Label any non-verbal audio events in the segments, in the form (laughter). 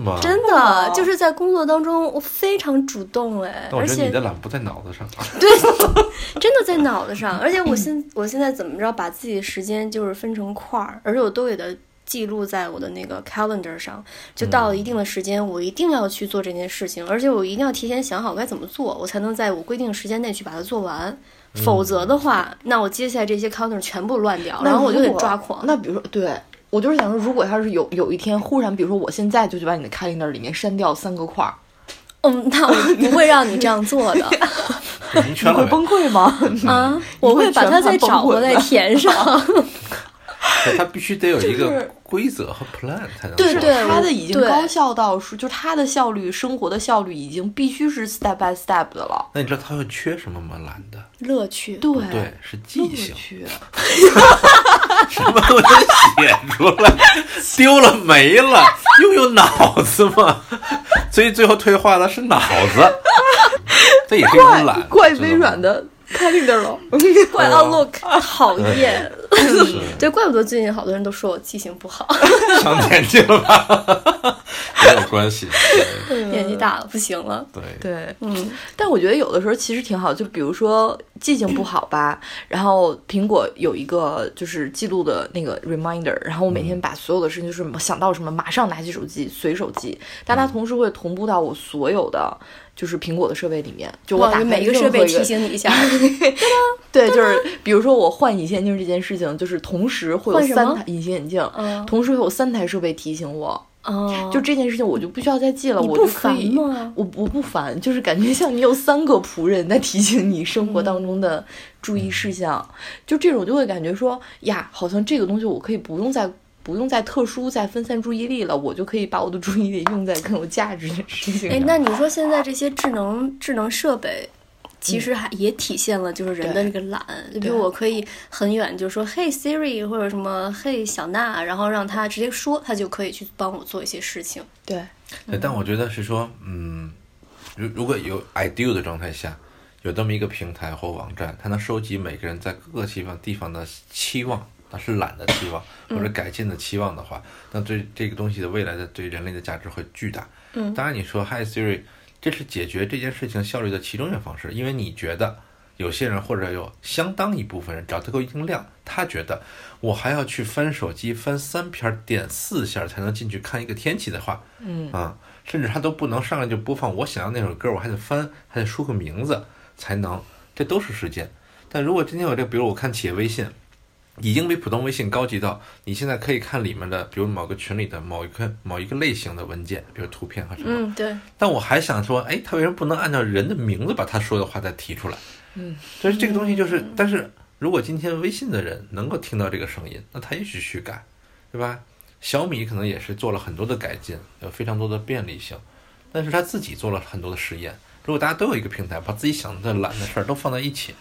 吗？真的就是在工作当中，我非常主动哎，而且你的懒不在脑子上。对，(laughs) 真的在脑子上。而且我现我现在怎么着，把自己的时间就是分成块儿，而且我都给它记录在我的那个 calendar 上。就到了一定的时间，我一定要去做这件事情，而且我一定要提前想好该怎么做，我才能在我规定的时间内去把它做完。否则的话，那我接下来这些 calendar 全部乱掉，然后我就得抓狂。那比如说，对我就是想说，如果要是有有一天忽然，比如说我现在就去把你的 calendar 里面删掉三个块儿，嗯，那我不会让你这样做的 (laughs) 你会崩溃吗？啊！我会把它再找回来填上。对它必须得有一个规则和 plan 才能对上对我他的已经高效到是，就是他的效率，生活的效率已经必须是 step by step 的了。那你知道它会缺什么吗？懒的，乐趣，对对，是乐记性，趣 (laughs) (laughs) 什么都能写出来，丢了没了，用用脑子嘛。所以最后退化的是脑子，这也是一种怪懒，怪微软的 calendar 了。(laughs) 怪 Outlook 讨厌。(laughs) 对，怪不得最近好多人都说我记性不好，上眼睛了吧？没有关系，对 (laughs) 年纪大了不行了。对。对，嗯，但我觉得有的时候其实挺好，就比如说记性不好吧，(clears throat) 然后苹果有一个就是记录的那个 reminder，然后我每天把所有的事情就是想到什么马上拿起手机随手记，但它同时会同步到我所有的就是苹果的设备里面，就我哇，打开每个设备提醒你一下。(laughs) 对，就是比如说我换隐形眼镜这件事情，就是同时会有三台隐形眼镜，嗯。同时会有三台设备提醒我，哦，就这件事情我就不需要再记了，我就可以烦吗？我我不烦，就是感觉像你有三个仆人在提醒你生活当中的注意事项，就这种就会感觉说呀，好像这个东西我可以不用再不用再特殊再分散注意力了，我就可以把我的注意力用在更有价值的事情哎，那你说现在这些智能智能设备，其实还也体现了就是人的那个懒。就比如我可以很远就说嘿 Siri 或者什么嘿小娜，然后让他直接说，他就可以去帮我做一些事情。对，对，但我觉得是说，嗯，如如果有 ideal 的状态下，有这么一个平台或网站，它能收集每个人在各个地方地方的期望，那是懒的期望或者改进的期望的话，那对这个东西的未来的对人类的价值会巨大。嗯当然你说 Hi Siri，这是解决这件事情效率的其中一种方式，因为你觉得。有些人或者有相当一部分人，只要它够一定量，他觉得我还要去翻手机翻三篇儿点四下才能进去看一个天气的话，嗯啊，甚至他都不能上来就播放我想要那首歌，我还得翻，还得输个名字才能，这都是时间。但如果今天我这个，比如我看企业微信，已经比普通微信高级到你现在可以看里面的，比如某个群里的某一个某一个类型的文件，比如图片和什么。嗯，对，但我还想说，哎，他为什么不能按照人的名字把他说的话再提出来？嗯，所以这个东西就是，但是如果今天微信的人能够听到这个声音，那他也许去改，对吧？小米可能也是做了很多的改进，有非常多的便利性，但是他自己做了很多的实验。如果大家都有一个平台，把自己想的懒的事儿都放在一起，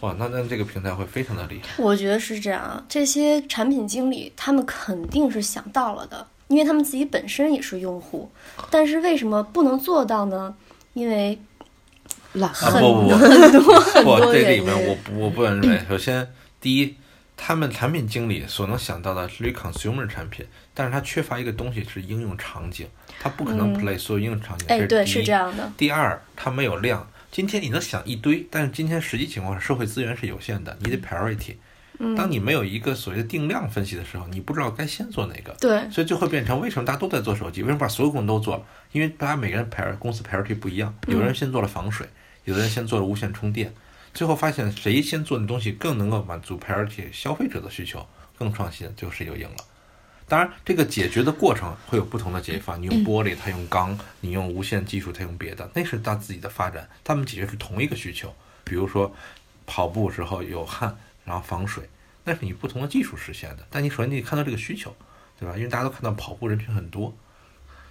哇，那那这个平台会非常的厉害。我觉得是这样啊。这些产品经理他们肯定是想到了的，因为他们自己本身也是用户。但是为什么不能做到呢？因为懒不不不很多 (laughs) 很，多这里原因。面我我不认为。首先，第一，他们产品经理所能想到的是一 consumer 产品，但是他缺乏一个东西是应用场景，他不可能嗯 play 所有应用场景。哎，对，是这。样的。第二，他没有量。今天你能想一堆，但是今天实际情况是社会资源是有限的，你得 priority。嗯，当你没有一个所谓的定量分析的时候，你不知道该先做哪个。对，所以就会变成为什么大家都在做手机？为什么把所有功能都做了？因为大家每个人 prior 公司 priority 不一样，有的人先做了防水，有的人先做了无线充电，最后发现谁先做的东西更能够满足 priority 消费者的需求，更创新，最后谁就赢了。当然，这个解决的过程会有不同的解法，你用玻璃，他用钢；你用无线技术，他用别的，那是他自己的发展。他们解决是同一个需求，比如说跑步时候有汗，然后防水，那是你不同的技术实现的。但你首先你得看到这个需求，对吧？因为大家都看到跑步人群很多，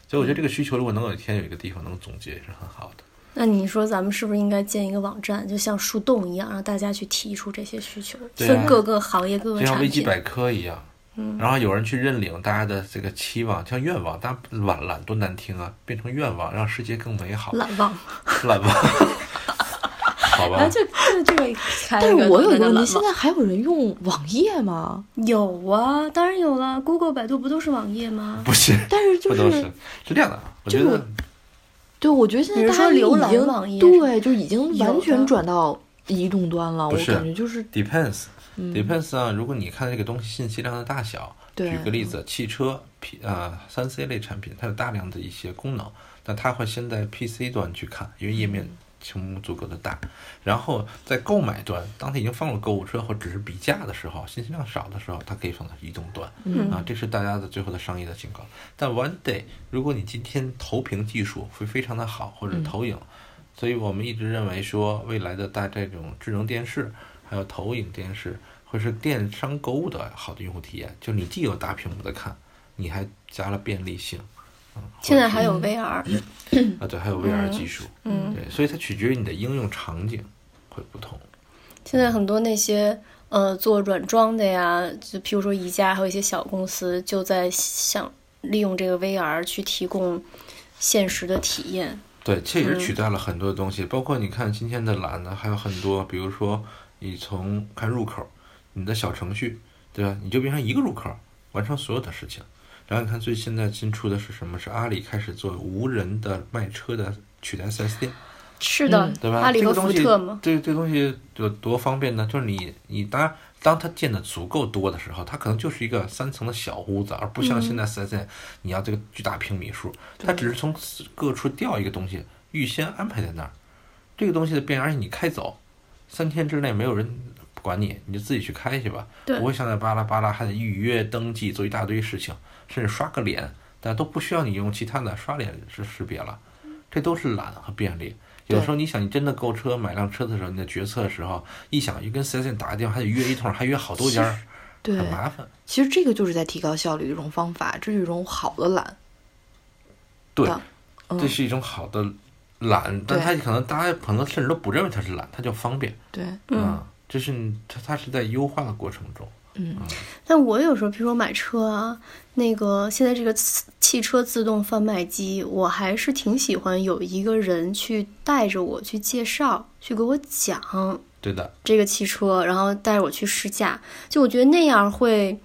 所以我觉得这个需求如果能有一天有一个地方能总结，也是很好的。那你说咱们是不是应该建一个网站，就像树洞一样，让大家去提出这些需求，分各个行业、各个就像产品。维基百科一样，嗯然后有人去认领大家的这个期望，像愿望，大家懒懒多难听啊，变成愿望，让世界更美好。懒忘，懒忘，好 (laughs) 好吧然后？就就这个但是我有一个问题，现在还有人用网页吗？有啊，当然有了，Google、百度不都是网页吗？不是，但是就是不都是是这样的。我觉得对，我觉得现在大家浏览经网页对，就已经完全转到移动端了。我不是感觉就是，depends 嗯 depends on，如果你看这个东西信息量的大小，举个例子，汽车 P 啊三 C 类产品，它有大量的一些功能，那它会先在 PC 端去看，因为页面屏幕足够的大，然后在购买端，当它已经放入购物车或只是比价的时候，信息量少的时候，它可以放到移动端，嗯。啊，这是大家的最后的商业的警告。但 one day，如果你今天投屏技术会非常的好，或者嗯。投影，所以我们一直认为说，未来的大这种智能电视还有投影电视，会是电商购物的好的用户体验。就你既有大屏幕的看，你还加了便利性。嗯，现在还有嗯 VR，啊，对，还有 VR 技术，嗯，对，所以它取决于你的应用场景会不同。现在很多那些呃做软装的呀，就譬如说宜家，还有一些小公司就在想利用这个 VR 去提供现实的体验。对，这也是嗯取代了很多东西，包括你看今天的懒呢，还有很多，比如说你从看入口，你的小程序，对吧？你就变成一个入口，完成所有的事情。然后你看最现在新出的是什么？是阿里开始做无人的卖车的取代 4S 店，是的，嗯对吧？阿里和这个东西福特嘛，这这个东西有多方便呢？就是你你当然，当它建的足够多的时候，它可能就是一个三层的小屋子，而不像现在 4S 店，你要这个巨大平米数，它只是从各处调一个东西，预先安排在那儿。这个东西的变，而且你开走，三天之内没有人管你，你就自己去开去吧，对不会像那巴拉巴拉还得预约登记做一大堆事情，甚至刷个脸，但都不需要你用其他的刷脸识识别了，这都是懒和便利。有时候你想，你真的购车买辆车的时候，你在决策的时候，一想又跟四 S 店打个电话，还得约一通，还约好多家很，麻烦。其实这个就是在提高效率的一种方法，这是一种好的懒。对，嗯这是一种好的懒，但他可能大家可能甚至都不认为他是懒，他叫方便。对，嗯，就是你它它是在优化的过程中。嗯，但我有时候，比如说买车啊，那个现在这个汽车自动贩卖机，我还是挺喜欢有一个人去带着我去介绍，去给我讲对的，这个汽车，然后带着我去试驾。就我觉得那样会，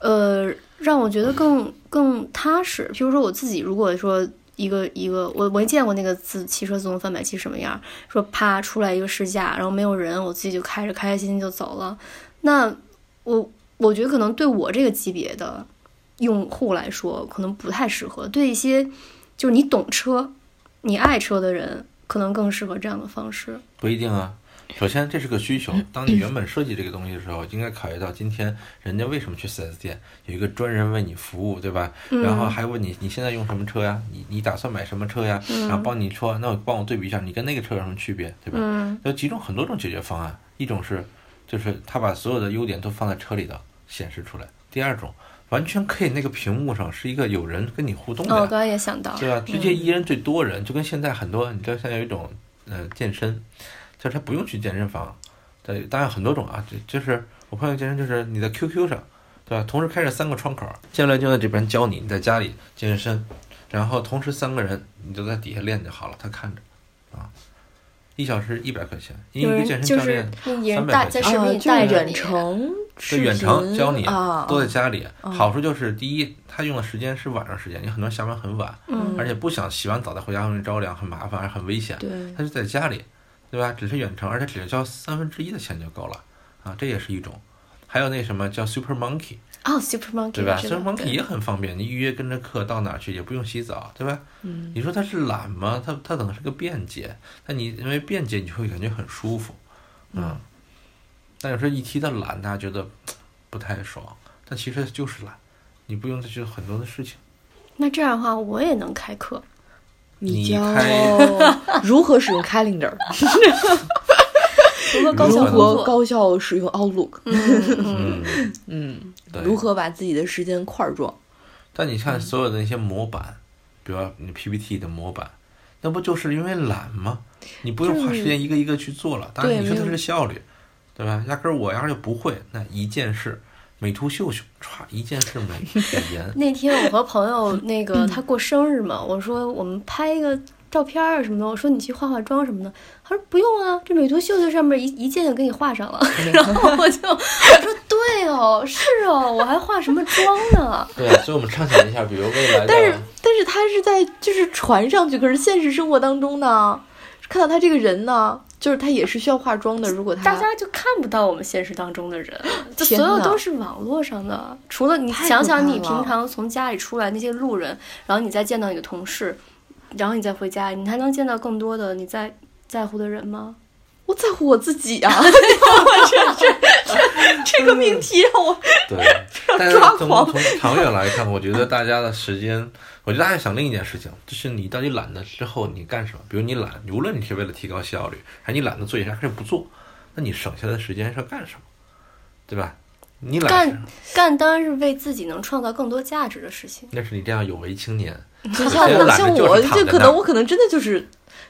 呃，让我觉得更更踏实。比如说我自己，如果说一个一个，我没见过那个自汽车自动贩卖机什么样，说啪出来一个试驾，然后没有人，我自己就开着开开心心就走了。那我我觉得可能对我这个级别的用户来说，可能不太适合。对一些就是你懂车、你爱车的人，可能更适合这样的方式。不一定啊。首先，这是个需求。(clears throat) 当你原本设计这个东西的时候，应该考虑到今天人家为什么去 4S 店，有一个专人为你服务，对吧？然后还问你你现在用什么车呀？你你打算买什么车呀？然后帮你说，那我帮我对比一下，你跟那个车有什么区别，对吧？嗯有几种很多种解决方案，一种是就是他把所有的优点都放在车里头显示出来，第二种完全可以那个屏幕上是一个有人跟你互动的哦，我刚才也想到，对吧？直接一人最多人，就跟现在很多，你知道现在有一种呃健身，就是他不用去健身房，对，当然很多种啊，就就是我朋友健身就是你在 QQ 上，对吧？同时开着三个窗口，教练就在这边教你，你在家里健身，然后同时三个人你就在底下练就好了，他看着，啊，一小时一百块钱，因有为一个健身教练三百块钱带在视频啊，就是远带着你，程对远程教你，啊，都在家里。嗯好处就是第一，他用的时间是晚上时间，你很多人下班很晚，嗯而且不想洗完澡再回家容易着凉，很麻烦，还很危险。对，他就在家里，对吧？只是远程，而且只要交三分之一的钱就够了啊，这也是一种。还有那什么叫 Super Monkey，哦，Super Monkey，对吧？Super Monkey 也很方便，你预约跟着课到哪儿去也不用洗澡，对吧？嗯，你说它是懒吗？它它可能是个便捷，但你因为便捷，你就会感觉很舒服，嗯。但有时候一提到懒，大家觉得不太爽，但其实就是懒，你不用再去很多的事情。那这样的话，我也能开课。你教开如何使用 Calendar，如何高效如？何高效使用 Outlook，嗯。如何把自己的时间块状，但你嗯看所有的那些模板，比如你 PPT 的模板，那不就是因为懒吗？你不用花时间一个一个去做了。当然，你说它是效率，对吧？压根儿我要是就不会，那一件事，美图秀秀，歘，一件事美美颜。那天我和朋友那个 (laughs) 他过生日嘛，我说我们拍一个照照片啊什么的，我说你去化化妆什么的，他说不用啊，这美图秀秀上面一一键就给你画上了。(laughs) 然后我就我说对哦，是哦，我还化什么妆呢？(laughs) 对，所以我们畅想一下，比如未来，但是但是他是在就是传上去，可是现实生活当中呢，看到他这个人呢，就是他也是需要化妆的。如果他大家就看不到我们现实当中的人，(gasps) 就所有都是网络上的。除了你想想，你平常从家里出来那些路人，然后你再见到你的同事，然后你再回家，你还能见到更多的你在在乎的人吗？我在乎我自己啊！(laughs) 我这这这这个命题让我对，但是从抓狂从长远来看，我觉得大家的时间，我觉得大家想另一件事情，就是你到底懒了之后你干什么？比如你懒，无论你是为了提高效率，还是你懒得做一件事还是不做，那你省下来的时间是要干什么？对吧？你懒干干当然是为自己能创造更多价值的事情。那是你这样有为青年，就像我像我，就可能我可能真的就是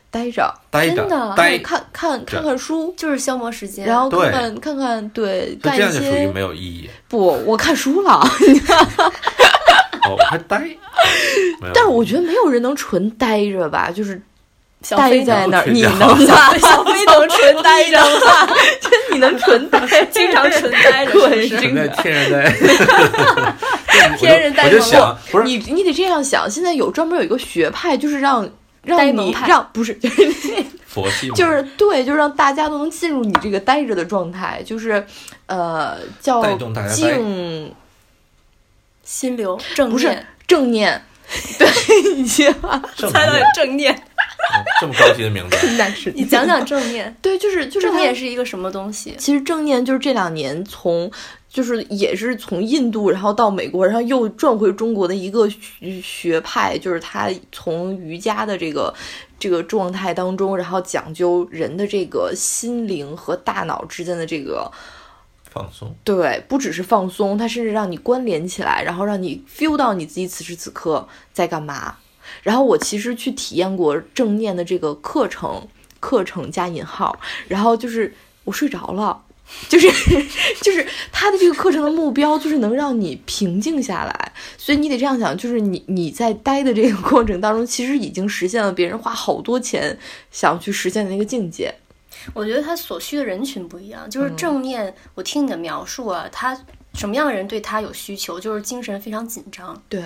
待着，待着真的待，看看看看书，就是消磨时间，然后看看看看，对，就干一这样就属于些没有意义。不，我看书了，(laughs) (laughs) 哦，还呆，(laughs) 但是我觉得没有人能纯呆着吧，就是小飞待在那儿，你能着吗？(laughs) 小飞能纯呆着吗？就 (laughs) 你能纯呆，经常纯呆着，对。是不是？存在天然呆，天然呆我就萌。想，不是。你你得这样想，现在有专门有一个学派，就是让让你让不是就是佛系，就是对，就是让大家都能进入你这个呆着的状态，就是呃叫带动大家呆。静心流正不是念，正念，(laughs) 对，你知道吗？正猜到念正念，嗯这么高级的名字，(laughs) 那是你讲讲正念。(laughs) 对，就是就是正它念是一个什么东西？其实正念就是这两年从，就是也是从印度，然后到美国，然后又转回中国的一个学学派，就是他从瑜伽的这个这个状态当中，然后讲究人的这个心灵和大脑之间的这个。放松，对，不只是放松，它甚至让你关联起来，然后让你 feel 到你自己此时此刻在干嘛。然后我其实去体验过正念的这个课程，课程加引号，然后就是我睡着了。就是 (laughs) 就是他的这个课程的目标就是能让你平静下来，所以你得这样想，就是你你在待的这个过程当中，其实已经实现了别人花好多钱想要去实现的那个境界。我觉得他所需的人群不一样，就是正念。我听你的描述啊，他什么样的人对他有需求？就是精神非常紧张，对，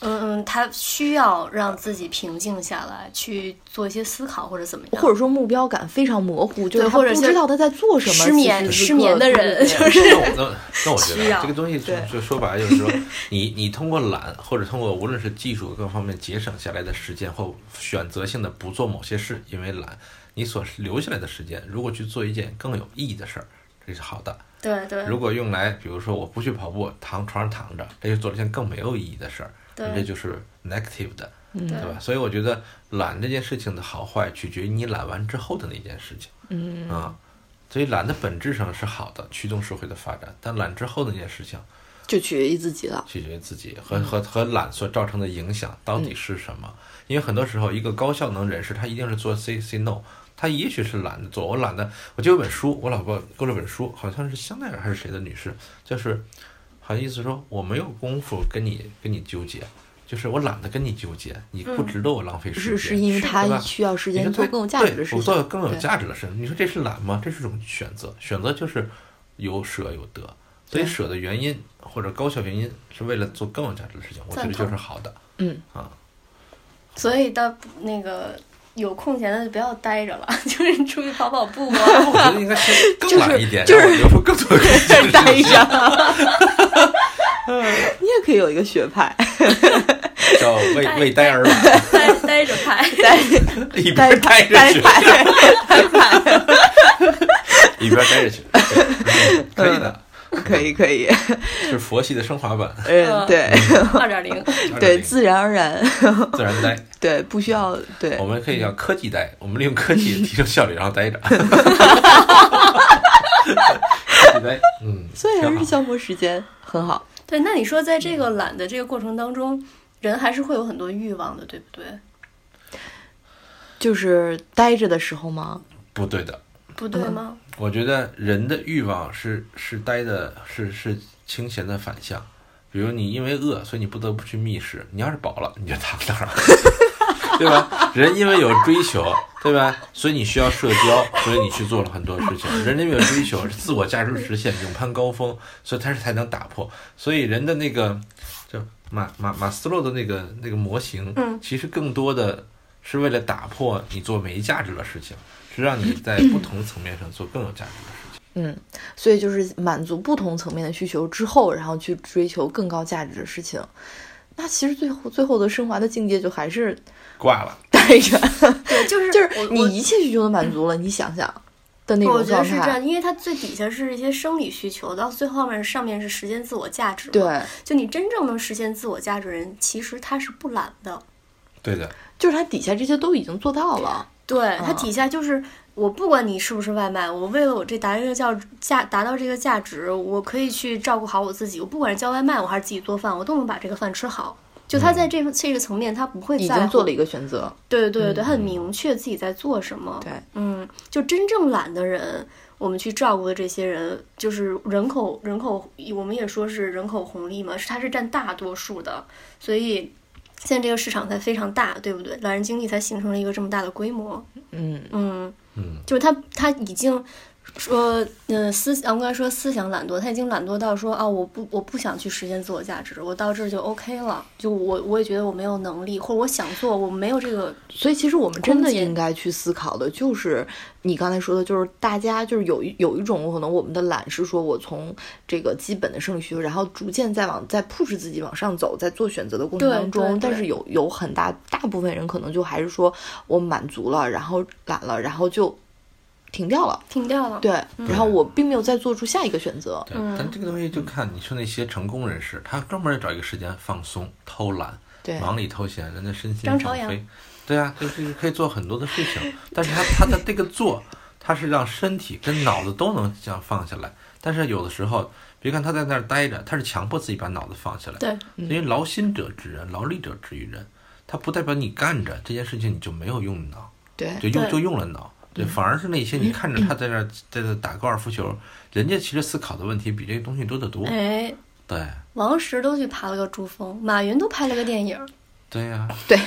嗯嗯，他需要让自己平静下来，去做一些思考或者怎么样，或者说目标感非常模糊，就是他不对或者不知道他在做什么。失眠失眠的人就是那我那 (laughs) 那我觉得这个东西就就说白了就是说，你你通过懒或者通过无论是技术各方面节省下来的时间，或选择性的不做某些事，因为懒，你所留下来的时间，如果去做一件更有意义的事儿，这是好的。对对如果用来，比如说我不去跑步，躺床上躺着，这就做了一件更没有意义的事儿，对这就是 negative 的，嗯对吧？所以我觉得懒这件事情的好坏取决于你懒完之后的那件事情。嗯啊，所以懒的本质上是好的，驱动社会的发展，但懒之后的那件事情就取决于自己了。取决于自己和和和懒所造成的影响到底是什么。因为很多时候，一个高效能人士他一定是做 say say no，他也许是懒得做。我懒得，我就有本书，我老婆给我了本书，好像是香奈儿还是谁的女士，就是好像意思说我没有功夫跟你跟你纠结。就是我懒得跟你纠结，你不值得我浪费时间。是是因为他需要时间做更有价值的事情。我做更有价值的事情。你说这是懒吗？这是一种选择，选择就是有舍有得。所以舍的原因或者高效原因是为了做更有价值的事情，我觉得就是好的。嗯啊，所以到那个有空闲的就不要待着了，(laughs) 就是出去跑跑步啊。(laughs) 我觉得应该 (laughs) 是懒一点，就是让我留出更多的空间待着。你也可以有一个学派，叫为为呆而懒，待待着派，呆一呆边待呆着去，派，呆派，一边待着去，嗯可以的，(laughs) 可以可以，是佛系的升华版，(laughs) 嗯，对二点零。对，自然而然，(laughs) 自然呆。对，不需要对我。们可以叫科技呆，我们利用科技提升效率，然后呆着。科技呆，嗯，所以还是消磨时间很好。对，那你说在这个懒的这个过程当中，人还是会有很多欲望的，对不对？就是待着的时候吗？不对的。不对吗？我觉得人的欲望是是呆的，是是清闲的反向。比如你因为饿，所以你不得不去觅食。你要是饱了，你就躺那儿了，(laughs) 对吧？人因为有追求，对吧？所以你需要社交，所以你去做了很多事情。人因为有追求，是自我价值实现，勇攀高峰，所以他是才能打破。所以人的那个，就马马马斯洛的那个那个模型，嗯其实更多的是为了打破你做没价值的事情，是让你在不同层面上做更有价值的事情。嗯，所以就是满足不同层面的需求之后，然后去追求更高价值的事情。那其实最后最后的升华的境界就还是挂了，带着，(laughs) 对，就是就是你一切需求都满足了，你想想的那我种状态觉得是这样，。因为它最底下是一些生理需求，到最后面上面是实现自我价值。，对，就你真正能实现自我价值的人，其实他是不懒的。对的，就是他底下这些都已经做到了。对，它嗯底下就是我不管你是不是外卖，我为了我这达这个叫价达到这个价值，我可以去照顾好我自己。我不管是叫外卖，我还是自己做饭，我都能把这个饭吃好。就他在这个这个层面，他不会已在乎经做了一个选择，对对对对，他很明确自己在做什么。对，嗯，就真正懒的人，我们去照顾的这些人，就是人口人口，我们也说是人口红利嘛，是他是占大多数的，所以现在这个市场才非常大，对不对？懒人经济才形成了一个这么大的规模。嗯，嗯，嗯，就是他他已经说，呃，思我刚才说思想懒惰，他已经懒惰到说啊，我不我不想去实现自我价值，我到这儿就 OK 了，就我我也觉得我没有能力，或者我想做，我没有这个所以其实我们真的应该去思考的，就是你刚才说的，就是大家就是有一有一种可能我们的懒是说我从这个基本的生理需求，然后逐渐再往再 push 自己往上走，在做选择的过程当中，但是有有很大大部分人可能就还是说我满足了，然后懒了，然后就停掉了。停掉了。对，然后我并没有再做出下一个选择。对，嗯但这个东西就看你说那些成功人士，他专门找一个时间放松、偷懒、对，忙里偷闲，人家身心张朝阳放飞。对啊，就是可以做很多的事情，但是他他的这个做，他是让身体跟脑子都能这样放下来。但是有的时候，别看他在那儿待着，他是强迫自己把脑子放下来。对，因为劳心者治人，劳力者治于人。他不代表你干着这件事情你就没有用脑，对，对就用就用了脑。对，反而是那些你看着他在那儿在那打高尔夫球，人家其实思考的问题比这个东西多得多。哎，对，王石都去爬了个珠峰，马云都拍了个电影。对呀、对，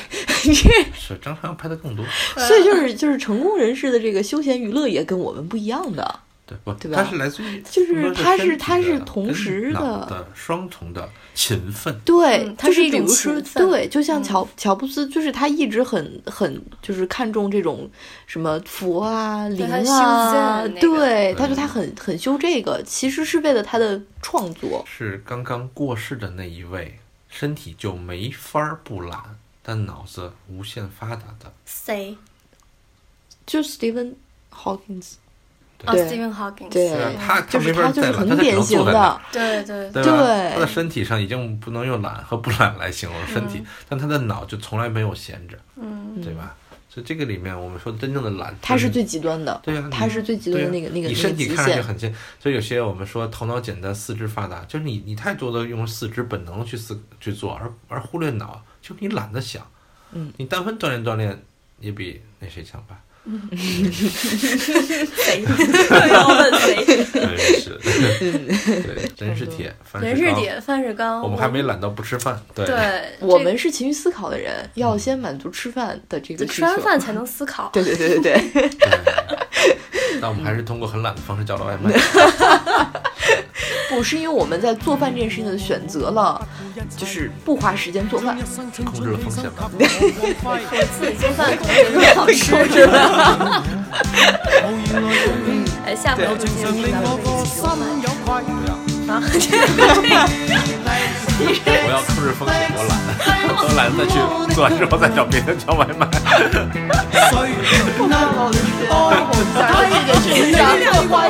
是张朝阳拍的更多。(laughs) 所以就是就是成功人士的这个休闲娱乐也跟我们不一样的。对不？对吧它是来自于就是更多它是身体它是同时的的双重的勤奋。对，嗯它是一种比如说，勤奋对，就像嗯乔、乔布斯，就是他一直很很就是看重这种什么佛啊、灵啊对，他说他很很修这个，其实是为了他的创作。是刚刚过世的那一位，身体就没法儿不懒，但脑子无限发达的。谁？就 Stephen Hawking，哦对，Stephen Hawking。对他他就是没法儿再懒，他就是很他只能典型坐在那儿的，对对对？对他的身体上已经不能用懒和不懒来形容身体，但他的脑就从来没有闲着，嗯，对吧？所以这个里面，我们说真正的懒，真他是最极端的，对呀，他是最极端的那个那个你身体看上去。很轻，所以有些我们说头脑简单，四肢发达，就是你你太多的用四肢本能去思去做，而而忽略脑，就你懒得想。嗯，你但凡锻炼锻炼，也比那谁强吧？谁？要问谁？对，是，对，人是铁，饭是钢。人是铁，(laughs) 饭是钢。我们还没懒到不吃饭，对，对，我这们是勤于思考的人，要先满足吃饭的这个需求。吃完饭才能思考。对对对对对，对但我们还是通过很懒的方式叫了外卖。(laughs) (laughs) 不是因为我们在做饭这件事情的选择了，就是不花时间做饭。控制了风险吧。我自己做饭可能更好吃，是吧？哎，下回录节目咱们一起做饭。啊，(laughs) 我要控制风险，我懒，我懒得再去做完之后再找别人叫外卖。(laughs) 他这个是上花一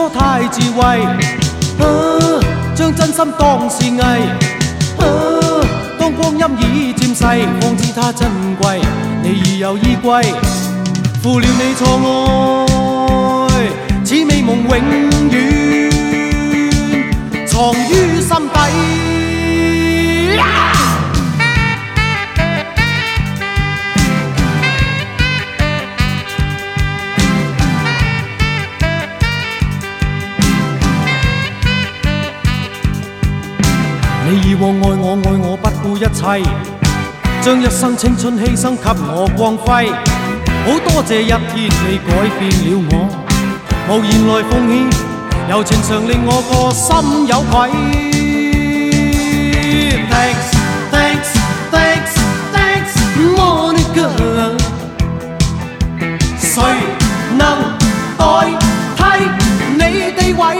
初太智慧，啊，將真心當是偽，啊，當光陰已漸逝，方知它珍貴。你已有依歸，負了你錯愛，此美夢永遠藏於心底。往愛我愛我不顧一切，將一生青春犧牲給我光輝。好多謝一天你改變了我，無言來奉獻，柔情常令我個心有愧。Thanks thanks thanks thanks Monica，誰能代替你地位？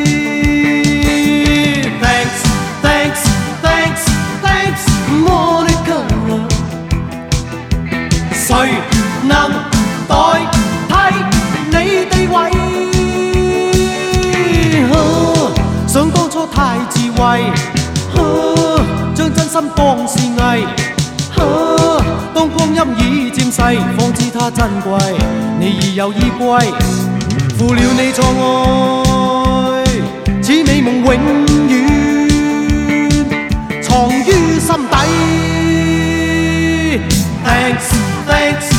将真心放肆爱当光阴已渐逝方知它珍贵你已有依归负了你错爱此美梦永远藏于心底。Thanks thanks.